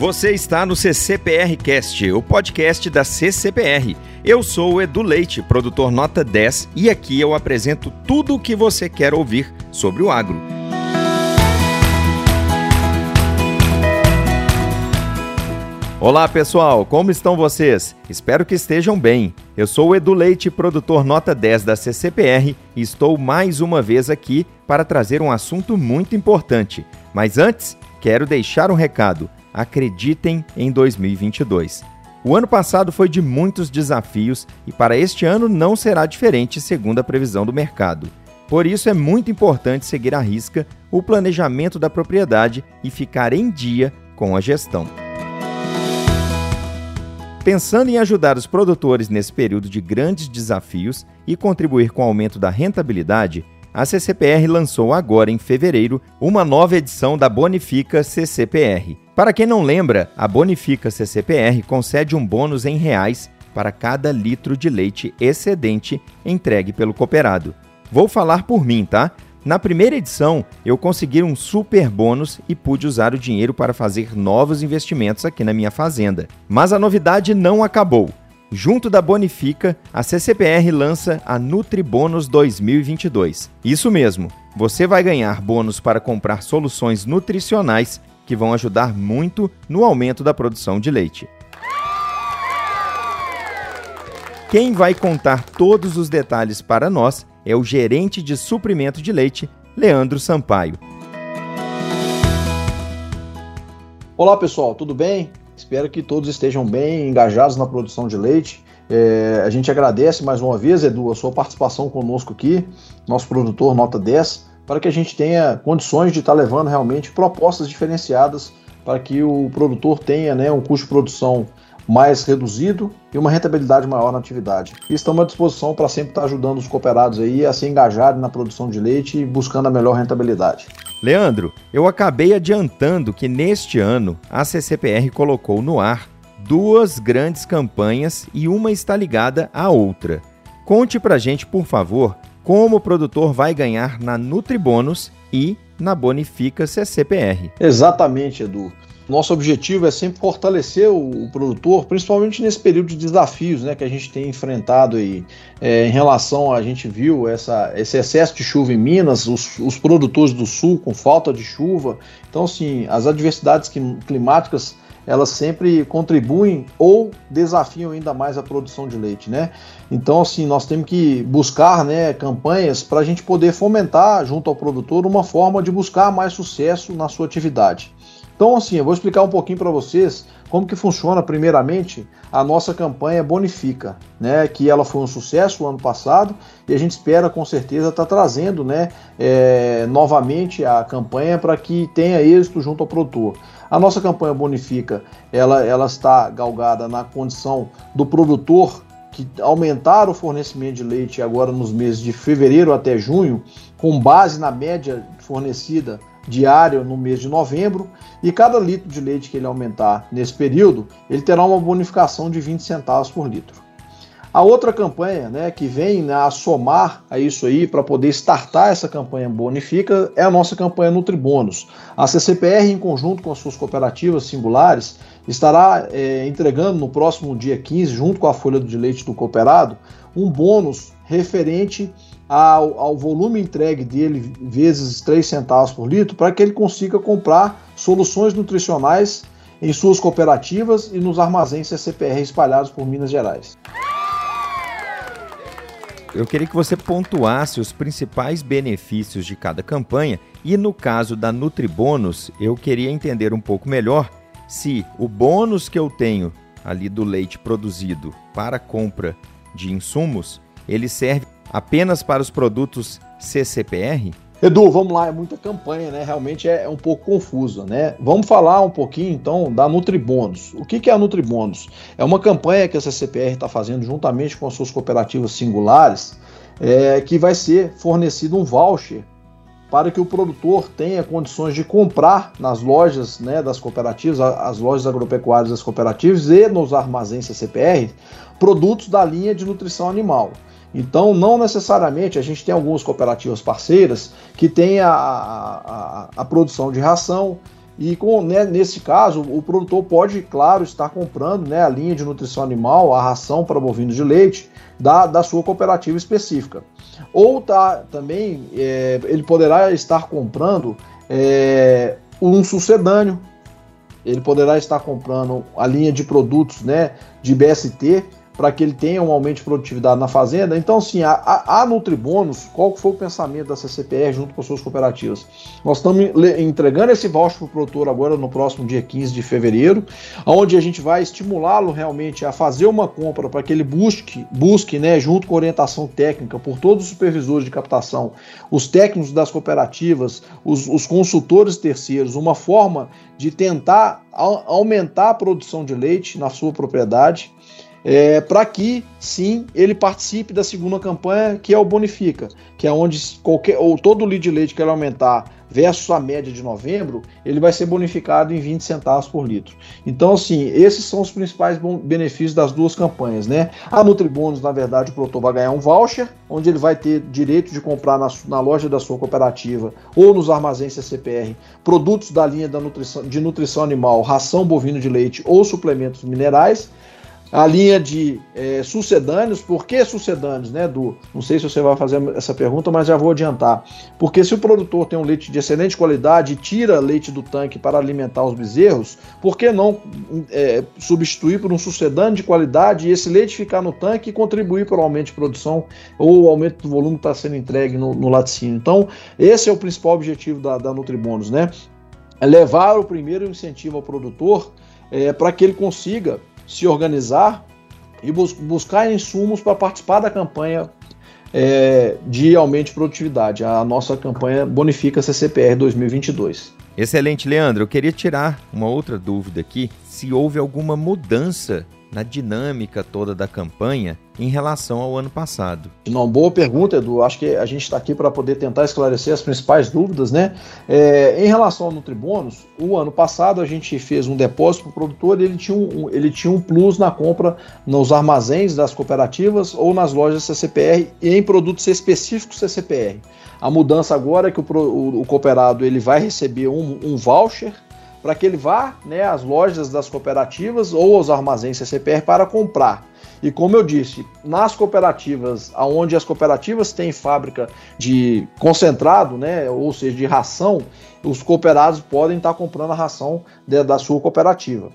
Você está no CCPR Cast, o podcast da CCPR. Eu sou o Edu Leite, produtor nota 10, e aqui eu apresento tudo o que você quer ouvir sobre o agro. Olá pessoal, como estão vocês? Espero que estejam bem. Eu sou o Edu Leite, produtor nota 10 da CCPR, e estou mais uma vez aqui para trazer um assunto muito importante. Mas antes, quero deixar um recado acreditem em 2022. O ano passado foi de muitos desafios e para este ano não será diferente, segundo a previsão do mercado. Por isso é muito importante seguir à risca o planejamento da propriedade e ficar em dia com a gestão. Pensando em ajudar os produtores nesse período de grandes desafios e contribuir com o aumento da rentabilidade, a CCPR lançou agora em fevereiro uma nova edição da Bonifica CCPR. Para quem não lembra, a Bonifica CCPR concede um bônus em reais para cada litro de leite excedente entregue pelo cooperado. Vou falar por mim, tá? Na primeira edição, eu consegui um super bônus e pude usar o dinheiro para fazer novos investimentos aqui na minha fazenda. Mas a novidade não acabou. Junto da Bonifica, a CCPR lança a NutriBônus 2022. Isso mesmo, você vai ganhar bônus para comprar soluções nutricionais que vão ajudar muito no aumento da produção de leite. Quem vai contar todos os detalhes para nós é o gerente de suprimento de leite, Leandro Sampaio. Olá pessoal, tudo bem? Espero que todos estejam bem engajados na produção de leite. É, a gente agradece mais uma vez, Edu, a sua participação conosco aqui, nosso produtor Nota 10, para que a gente tenha condições de estar levando realmente propostas diferenciadas para que o produtor tenha né, um custo de produção mais reduzido e uma rentabilidade maior na atividade. E estamos à disposição para sempre estar ajudando os cooperados aí a se engajarem na produção de leite e buscando a melhor rentabilidade. Leandro, eu acabei adiantando que neste ano a CCPR colocou no ar duas grandes campanhas e uma está ligada à outra. Conte pra gente, por favor, como o produtor vai ganhar na Nutribônus e na Bonifica CCPR. Exatamente, Edu nosso objetivo é sempre fortalecer o, o, produtor, principalmente nesse período de desafios né, que a gente tem enfrentado aí. É, em relação, a gente viu essa, esse excesso de chuva em Minas, os, os produtores do sul com falta de chuva. Então, assim, as adversidades climáticas elas sempre contribuem ou desafiam ainda mais a produção de leite, né? Então, assim, nós temos que buscar, né, campanhas para a gente poder fomentar junto ao produtor uma forma de buscar mais sucesso na sua atividade. Então, assim, eu vou explicar um pouquinho para vocês como que funciona, primeiramente, a nossa campanha Bonifica, né? Que ela foi um sucesso o ano passado e a gente espera, com certeza, estar tá trazendo, né, é, novamente a campanha para que tenha êxito junto ao produtor. A nossa campanha Bonifica, ela, ela está galgada na condição do produtor que aumentar o fornecimento de leite agora nos meses de fevereiro até junho, com base na média fornecida diária no mês de novembro, e cada litro de leite que ele aumentar nesse período, ele terá uma bonificação de 20 centavos por litro. A outra campanha, né, que vem né, a somar a isso aí para poder startar essa campanha bonifica, é a nossa campanha Nutribônus. A CCPR, em conjunto com as suas cooperativas singulares, estará é, entregando no próximo dia 15, junto com a folha de leite do cooperado, um bônus referente ao, ao volume entregue dele vezes 3 centavos por litro para que ele consiga comprar soluções nutricionais em suas cooperativas e nos armazéns CCPR espalhados por Minas Gerais. Eu queria que você pontuasse os principais benefícios de cada campanha e no caso da Nutribônus, eu queria entender um pouco melhor se o bônus que eu tenho ali do leite produzido para compra de insumos, ele serve apenas para os produtos CCPR? Edu, vamos lá, é muita campanha, né? Realmente é, um pouco confusa, né? Vamos falar um pouquinho então da Nutribônus. O que, que é a Nutribônus? É uma campanha que a CCPR está fazendo juntamente com as suas cooperativas singulares, é, que vai ser fornecido um voucher para que o produtor tenha condições de comprar nas lojas né, das cooperativas, as lojas agropecuárias das cooperativas e nos armazéns CCPR, produtos da linha de nutrição animal. Então, não necessariamente, a gente tem algumas cooperativas parceiras que têm a, a, a, produção de ração E com, né, nesse caso, o produtor pode, claro, estar comprando né, a linha de nutrição animal, a ração para bovinos de leite da, da sua cooperativa específica. Ou tá, também é, ele poderá estar comprando é, um sucedâneo, ele poderá estar comprando a linha de produtos né, de BST para que ele tenha um aumento de produtividade na fazenda. Então, assim, a, a Nutribônus, qual foi o pensamento da CCPR junto com suas cooperativas? Nós estamos entregando esse voucher para o produtor agora no próximo dia 15 de fevereiro, onde a gente vai estimulá-lo realmente a fazer uma compra para que ele busque, busque né, junto com orientação técnica por todos os supervisores de captação, os técnicos das cooperativas, os, os consultores terceiros, uma forma de tentar aumentar a produção de leite na sua propriedade é, para que sim ele participe da segunda campanha, que é o Bonifica, que é onde qualquer ou todo o lead de leite que ele aumentar versus a média de novembro, ele vai ser bonificado em 20 centavos por litro. Então, assim, esses são os principais benefícios das duas campanhas, né? A Nutribônus, na verdade, o produtor vai ganhar um voucher, onde ele vai ter direito de comprar na, na loja da sua cooperativa ou nos armazéns CCPR produtos da linha da nutrição, de nutrição animal, ração bovino de leite ou suplementos minerais a linha de é, sucedâneos. Por que sucedâneos, né, Du? Não sei se você vai fazer essa pergunta, mas já vou adiantar. Porque se o produtor tem um leite de excelente qualidade e tira leite do tanque para alimentar os bezerros, por que não é, substituir por um sucedâneo de qualidade e esse leite ficar no tanque e contribuir para o aumento de produção ou o aumento do volume que está sendo entregue no, no laticínio? Então, esse é o principal objetivo da, da Nutribônus, né? É levar o primeiro incentivo ao produtor é, para que ele consiga se organizar e bus buscar insumos para participar da campanha é, de aumento de produtividade, a nossa campanha Bonifica CCPR 2022. Excelente, Leandro. Eu queria tirar uma outra dúvida aqui: se houve alguma mudança na dinâmica toda da campanha em relação ao ano passado? Não, boa pergunta, Edu. Acho que a gente está aqui para poder tentar esclarecer as principais dúvidas, né? É, em relação ao Nutribônus, o ano passado a gente fez um depósito para o produtor e ele tinha um, ele tinha um plus na compra nos armazéns das cooperativas ou nas lojas CCPR e em produtos específicos CCPR. A mudança agora é que o, o, o cooperado ele vai receber um, um voucher para que ele vá né, às lojas das cooperativas ou aos armazéns CCPR para comprar. E como eu disse, nas cooperativas, onde as cooperativas têm fábrica de concentrado, né, ou seja, de ração, os cooperados podem estar comprando a ração de, da sua cooperativa.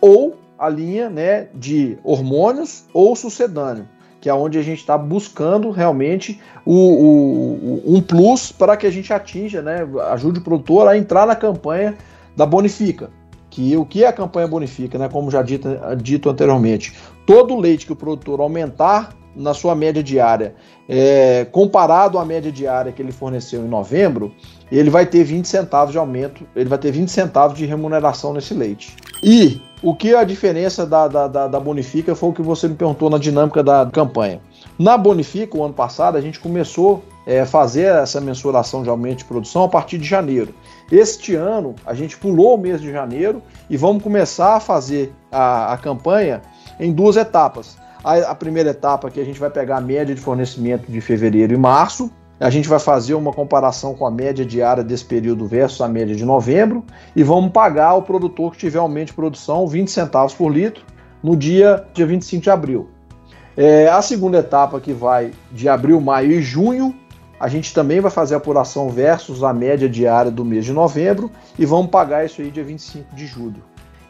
Ou a linha né, de hormônios ou sucedâneo, que é onde a gente está buscando realmente o, o, um plus para que a gente atinja, né, ajude o produtor a entrar na campanha da Bonifica. Que o que é a campanha Bonifica, né? Como já dito, dito anteriormente, todo leite que o produtor aumentar na sua média diária, é, comparado à média diária que ele forneceu em novembro, ele vai ter 20 centavos de aumento, ele vai ter 20 centavos de remuneração nesse leite. E o que é a diferença da, da, da, da Bonifica foi o que você me perguntou na dinâmica da campanha. Na Bonifica, o ano passado, a gente começou a é, fazer essa mensuração de aumento de produção a partir de janeiro. Este ano, a gente pulou o mês de janeiro e vamos começar a fazer a, a campanha em duas etapas. A, a, primeira etapa que a gente vai pegar a média de fornecimento de fevereiro e março, a gente vai fazer uma comparação com a média diária desse período versus a média de novembro e vamos pagar ao produtor que tiver aumento de produção 20 centavos por litro no dia, dia 25 de abril. É, a segunda etapa que vai de abril, maio e junho, a gente também vai fazer a apuração versus a média diária do mês de novembro e vamos pagar isso aí dia 25 de julho.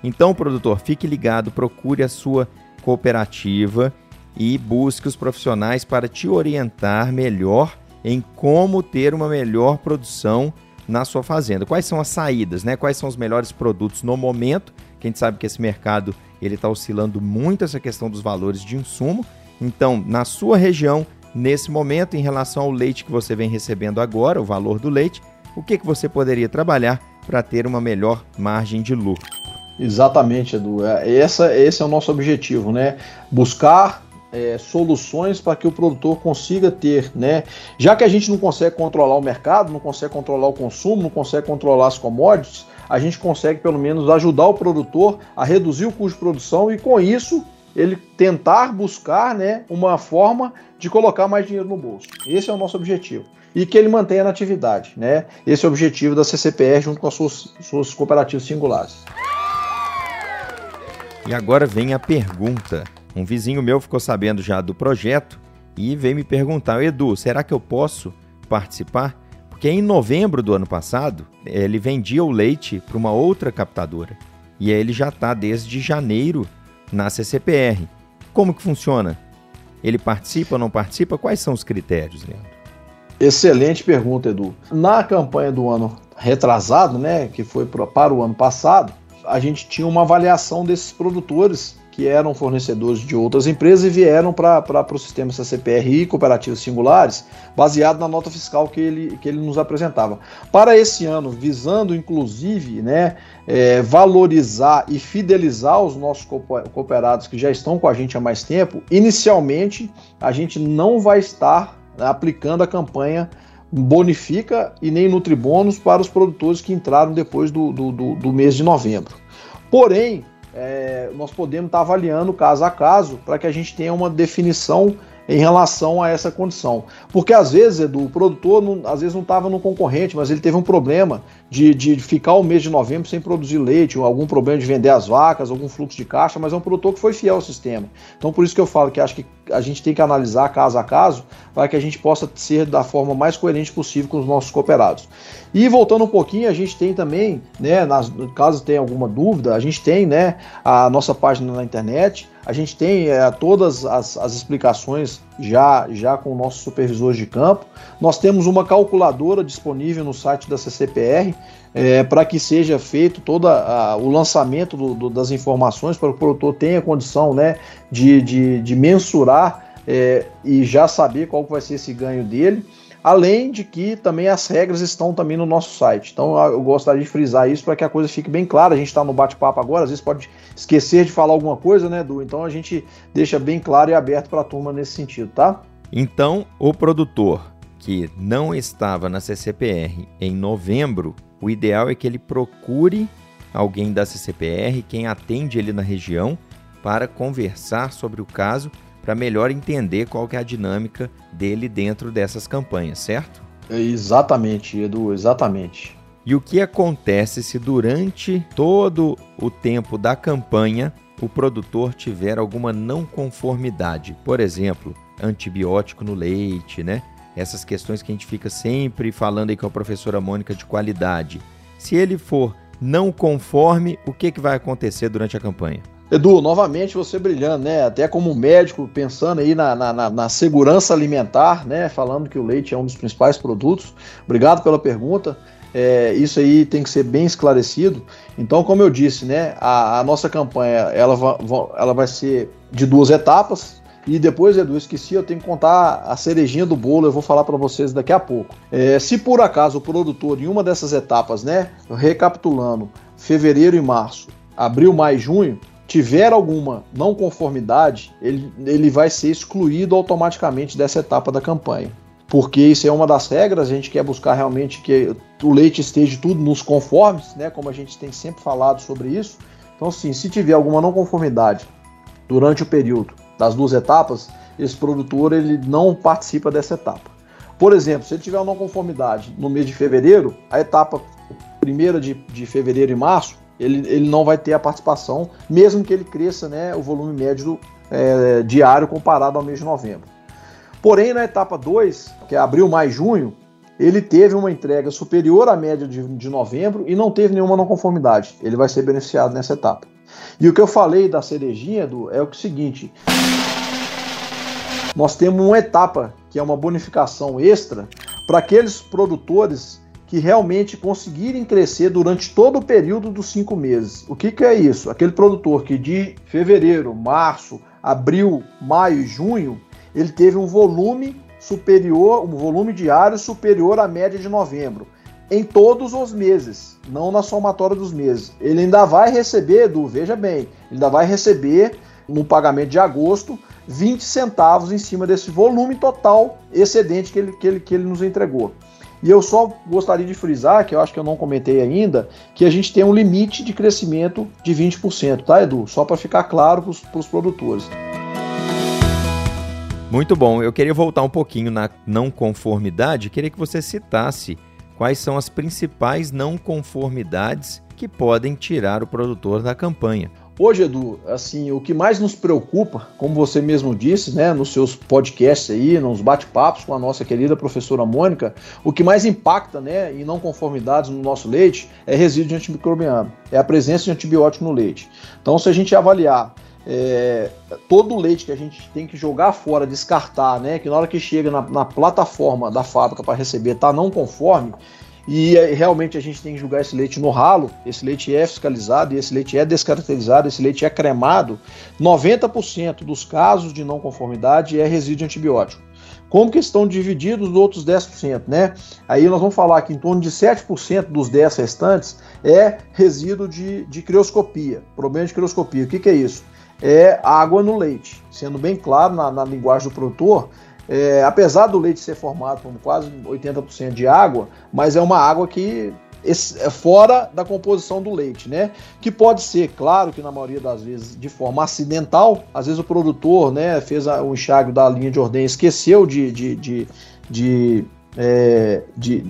Então, produtor, fique ligado, procure a sua cooperativa e busque os profissionais para te orientar melhor em como ter uma melhor produção na sua fazenda. Quais são as saídas, né? Quais são os melhores produtos no momento? Que a gente sabe que esse mercado ele está oscilando muito essa questão dos valores de insumo. Então, na sua região, nesse momento, em relação ao leite que você vem recebendo agora, o valor do leite, o que, que você poderia trabalhar para ter uma melhor margem de lucro? Exatamente, Edu. É, essa, esse é o nosso objetivo, né? Buscar é, soluções para que o produtor consiga ter, né? Já que a gente não consegue controlar o mercado, não consegue controlar o consumo, não consegue controlar as commodities, a gente consegue pelo menos ajudar o produtor a reduzir o custo de produção e com isso ele tentar buscar né, uma forma de colocar mais dinheiro no bolso. Esse é o nosso objetivo. e que ele mantenha na atividade. Né? Esse é o objetivo da CCPR junto com as suas, suas cooperativas singulares. E agora vem a pergunta. Um vizinho meu ficou sabendo já do projeto e veio me perguntar: Edu, será que eu posso participar? Porque em novembro do ano passado ele vendia o leite para uma outra captadora e aí ele já está desde janeiro na CCPR. Como que funciona? Ele participa ou não participa? Quais são os critérios, Leandro? Excelente pergunta, Edu. Na campanha do ano retrasado, né, que foi para o ano passado, a gente tinha uma avaliação desses produtores que eram fornecedores de outras empresas e vieram para o sistema CCPRI, cooperativas singulares, baseado na nota fiscal que ele, que ele nos apresentava. Para esse ano, visando inclusive né, é, valorizar e fidelizar os nossos cooperados que já estão com a gente há mais tempo, inicialmente a gente não vai estar aplicando a campanha bonifica e nem nutribônus para os produtores que entraram depois do, do, do, do mês de novembro. Porém, é, nós podemos estar avaliando caso a caso para que a gente tenha uma definição em relação a essa condição. Porque às vezes, Edu, o produtor não, às vezes não estava no concorrente, mas ele teve um problema de, de ficar o mês de novembro sem produzir leite, ou algum problema de vender as vacas, algum fluxo de caixa, mas é um produtor que foi fiel ao sistema. Então por isso que eu falo que acho que a gente tem que analisar caso a caso para que a gente possa ser da forma mais coerente possível com os nossos cooperados. E voltando um pouquinho, a gente tem também, né, nas, caso tenha alguma dúvida, a gente tem né, a nossa página na internet, a gente tem é, todas as, as, explicações já, já com nossos supervisores de campo. Nós temos uma calculadora disponível no site da CCPR é, para que seja feito todo o lançamento do, do, das informações para que o produtor tenha condição né, de, de, de mensurar é, e já saber qual vai ser esse ganho dele. Além de que também as regras estão também no nosso site. Então eu gostaria de frisar isso para que a coisa fique bem clara. A gente está no bate-papo agora, às vezes pode esquecer de falar alguma coisa, né, Edu? Então a gente deixa bem claro e aberto para a turma nesse sentido, tá? Então, o produtor que não estava na CCPR em novembro, o ideal é que ele procure alguém da CCPR, quem atende ele na região, para conversar sobre o caso para melhor entender qual que é a dinâmica dele dentro dessas campanhas, certo? Exatamente, Edu, exatamente. E o que acontece se durante todo o tempo da campanha o produtor tiver alguma não conformidade? Por exemplo, antibiótico no leite, né? Essas questões que a gente fica sempre falando aí com a professora Mônica de qualidade. Se ele for não conforme, o que, que vai acontecer durante a campanha? Edu, novamente você brilhando, né? Até como médico, pensando aí na, na, na, segurança alimentar, né? Falando que o leite é um dos principais produtos. Obrigado pela pergunta. É, isso aí tem que ser bem esclarecido. Então, como eu disse, né? A, a nossa campanha ela, va, ela vai ser de duas etapas. E depois, Edu, esqueci, eu tenho que contar a cerejinha do bolo, eu vou falar para vocês daqui a pouco. É, se por acaso o produtor, em uma dessas etapas, né, recapitulando, fevereiro e março, abril, maio e junho, tiver alguma não conformidade, ele, ele vai ser excluído automaticamente dessa etapa da campanha. Porque isso é uma das regras, a gente quer buscar realmente que o leite esteja tudo nos conformes, né? Como a gente tem sempre falado sobre isso. Então, sim, se tiver alguma não conformidade durante o período das duas etapas, esse produtor ele não participa dessa etapa. Por exemplo, se ele tiver uma não conformidade no mês de fevereiro, a etapa primeira de, de fevereiro e março, ele, ele não vai ter a participação, mesmo que ele cresça né, o volume médio é, diário comparado ao mês de novembro. Porém, na etapa 2, que é abril, maio junho, ele teve uma entrega superior à média de, de novembro e não teve nenhuma não conformidade. Ele vai ser beneficiado nessa etapa. E o que eu falei da cerejinha do, é o seguinte: nós temos uma etapa que é uma bonificação extra para aqueles produtores que realmente conseguirem crescer durante todo o período dos cinco meses. O que, que é isso? Aquele produtor que de fevereiro, março, abril, maio e junho, ele teve um volume superior, um volume diário superior à média de novembro, em todos os meses, não na somatória dos meses. Ele ainda vai receber, Edu, veja bem, ainda vai receber no pagamento de agosto 20 centavos em cima desse volume total excedente que ele, que ele, que ele nos entregou. E eu só gostaria de frisar, que eu acho que eu não comentei ainda, que a gente tem um limite de crescimento de 20%, tá, Edu? Só para ficar claro para os produtores. Muito bom. Eu queria voltar um pouquinho na não conformidade. Queria que você citasse quais são as principais não conformidades que podem tirar o produtor da campanha. Hoje, Edu, assim, o que mais nos preocupa, como você mesmo disse, né, nos seus podcasts aí, nos bate-papos com a nossa querida professora Mônica, o que mais impacta, né, em não conformidades no nosso leite é resíduo de antimicrobiano, é a presença de antibiótico no leite. Então, se a gente avaliar é, todo o leite que a gente tem que jogar fora, descartar, né, que na hora que chega na, na plataforma da fábrica para receber tá não conforme, e é, realmente a gente tem que julgar esse leite no ralo. Esse leite é fiscalizado esse leite é descaracterizado, esse leite é cremado. 90% dos casos de não conformidade é resíduo antibiótico. Como que estão divididos os outros 10%, né? Aí nós vamos falar que em torno de 7% dos 10 restantes é resíduo de, de crioscopia, problema de crioscopia. O que, que é isso? É água no leite. Sendo bem claro na, na linguagem do produtor, é, apesar do leite ser formado por quase 80% de água, mas é uma água que é fora da composição do leite, né? Que pode ser, claro que na maioria das vezes de forma acidental, às vezes o produtor, né, fez o enxágue da linha de ordem, esqueceu de, de, de, de, é, de,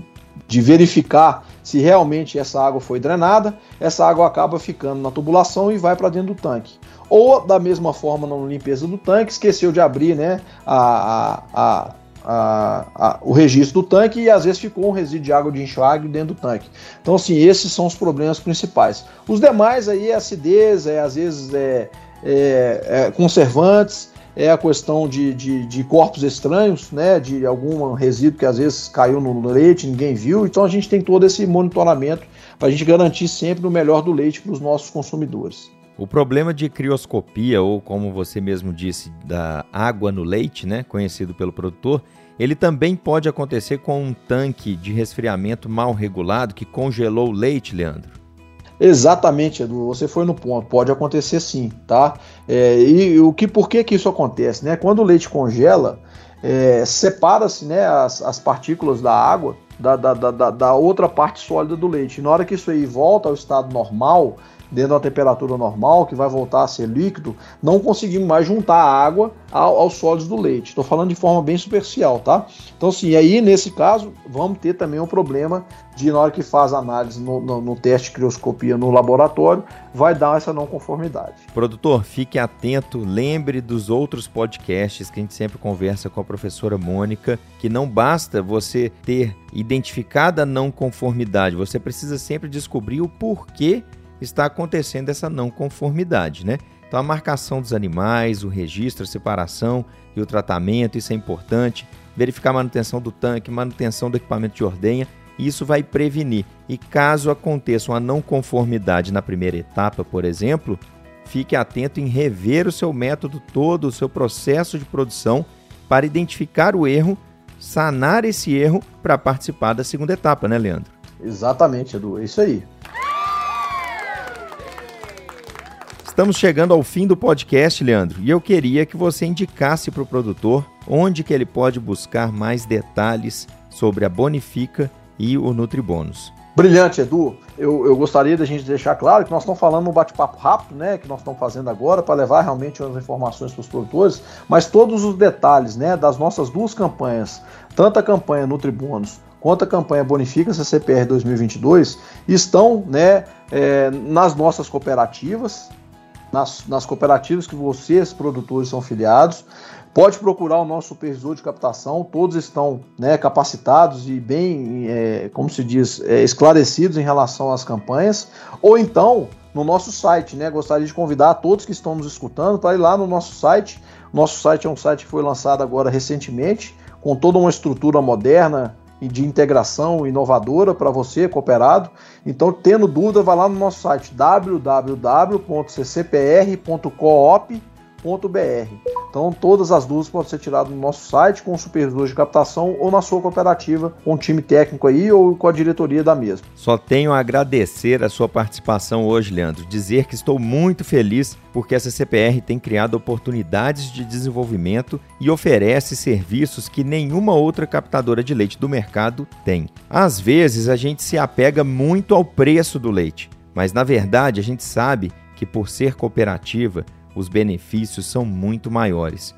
de verificar se realmente essa água foi drenada, essa água acaba ficando na tubulação e vai para dentro do tanque ou da mesma forma na limpeza do tanque, esqueceu de abrir né, a, a, a, a, o registro do tanque e às vezes ficou um resíduo de água de enxágue dentro do tanque. Então, assim, esses são os problemas principais. Os demais aí é acidez, é às vezes é, é, é conservantes, é a questão de, de, de, corpos estranhos, né, de algum resíduo que às vezes caiu no leite, ninguém viu. Então a gente tem todo esse monitoramento para a gente garantir sempre o melhor do leite para os nossos consumidores. O problema de crioscopia, ou como você mesmo disse, da água no leite, né, conhecido pelo produtor, ele também pode acontecer com um tanque de resfriamento mal regulado que congelou o leite, Leandro. Exatamente, Edu, você foi no ponto. Pode acontecer sim, tá? É, e o que, por que, que isso acontece? Né? Quando o leite congela, é, separa-se né, as, as partículas da água da, da, da, da outra parte sólida do leite. E na hora que isso aí volta ao estado normal, dentro da temperatura normal, que vai voltar a ser líquido, não conseguimos mais juntar a água ao, aos sólidos do leite. Estou falando de forma bem superficial, tá? Então, sim, aí nesse caso, vamos ter também um problema de, na hora que faz análise no, no, no teste de crioscopia no laboratório, vai dar essa não conformidade. Produtor, fique atento, lembre dos outros podcasts que a gente sempre conversa com a professora Mônica, que não basta você ter identificado a não conformidade, você precisa sempre descobrir o porquê está acontecendo essa não conformidade, né? Então a marcação dos animais, o registro, a separação e o tratamento, isso é importante. Verificar a manutenção do tanque, manutenção do equipamento de ordenha, isso vai prevenir. E caso aconteça uma não conformidade na primeira etapa, por exemplo, fique atento em rever o seu método todo, o seu processo de produção, para identificar o erro, sanar esse erro para participar da segunda etapa, né, Leandro? Exatamente, Edu, é isso aí. Estamos chegando ao fim do podcast, Leandro, e eu queria que você indicasse para o produtor onde que ele pode buscar mais detalhes sobre a Bonifica e o Nutribônus. Brilhante, Edu. Eu, eu gostaria da gente deixar claro que nós estamos falando um bate-papo rápido, né, que nós estamos fazendo agora para levar realmente as informações para os produtores, mas todos os detalhes, né, das nossas duas campanhas, tanto a campanha Nutribônus quanto a campanha Bonifica CCPR 2022, estão, né, é, nas nossas cooperativas, nas, nas cooperativas que vocês, produtores, são filiados. Pode procurar o nosso supervisor de captação, todos estão né, capacitados e bem, é, como se diz, é, esclarecidos em relação às campanhas. Ou então, no nosso site, né? Gostaria de convidar todos que estão nos escutando para ir lá no nosso site. Nosso site é um site que foi lançado agora recentemente, com toda uma estrutura moderna, de integração inovadora para você, cooperado. Então, tendo dúvida, vai lá no nosso site então, todas as dúvidas podem ser tiradas no nosso site com o supervisor de captação ou na sua cooperativa, com o time técnico aí ou com a diretoria da mesma. Só tenho a agradecer a sua participação hoje, Leandro. Dizer que estou muito feliz porque essa CPR tem criado oportunidades de desenvolvimento e oferece serviços que nenhuma outra captadora de leite do mercado tem. Às vezes, a gente se apega muito ao preço do leite, mas na verdade a gente sabe que por ser cooperativa, os benefícios são muito maiores.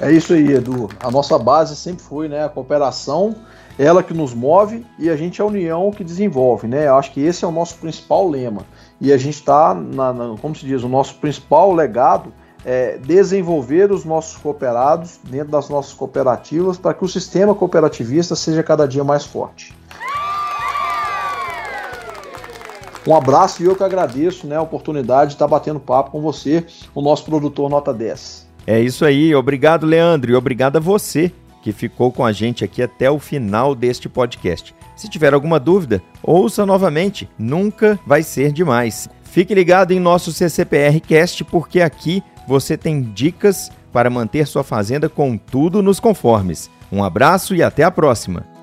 É isso aí, Edu. A nossa base sempre foi né, a cooperação, ela que nos move e a gente é a união que desenvolve. Né? Eu acho que esse é o nosso principal lema. E a gente está, como se diz, o nosso principal legado é desenvolver os nossos cooperados dentro das nossas cooperativas para que o sistema cooperativista seja cada dia mais forte. Um abraço e eu que agradeço né, a oportunidade de estar batendo papo com você, o nosso produtor Nota 10. É isso aí, obrigado Leandro e obrigado a você que ficou com a gente aqui até o final deste podcast. Se tiver alguma dúvida, ouça novamente, nunca vai ser demais. Fique ligado em nosso CCPR Cast porque aqui você tem dicas para manter sua fazenda com tudo nos conformes. Um abraço e até a próxima!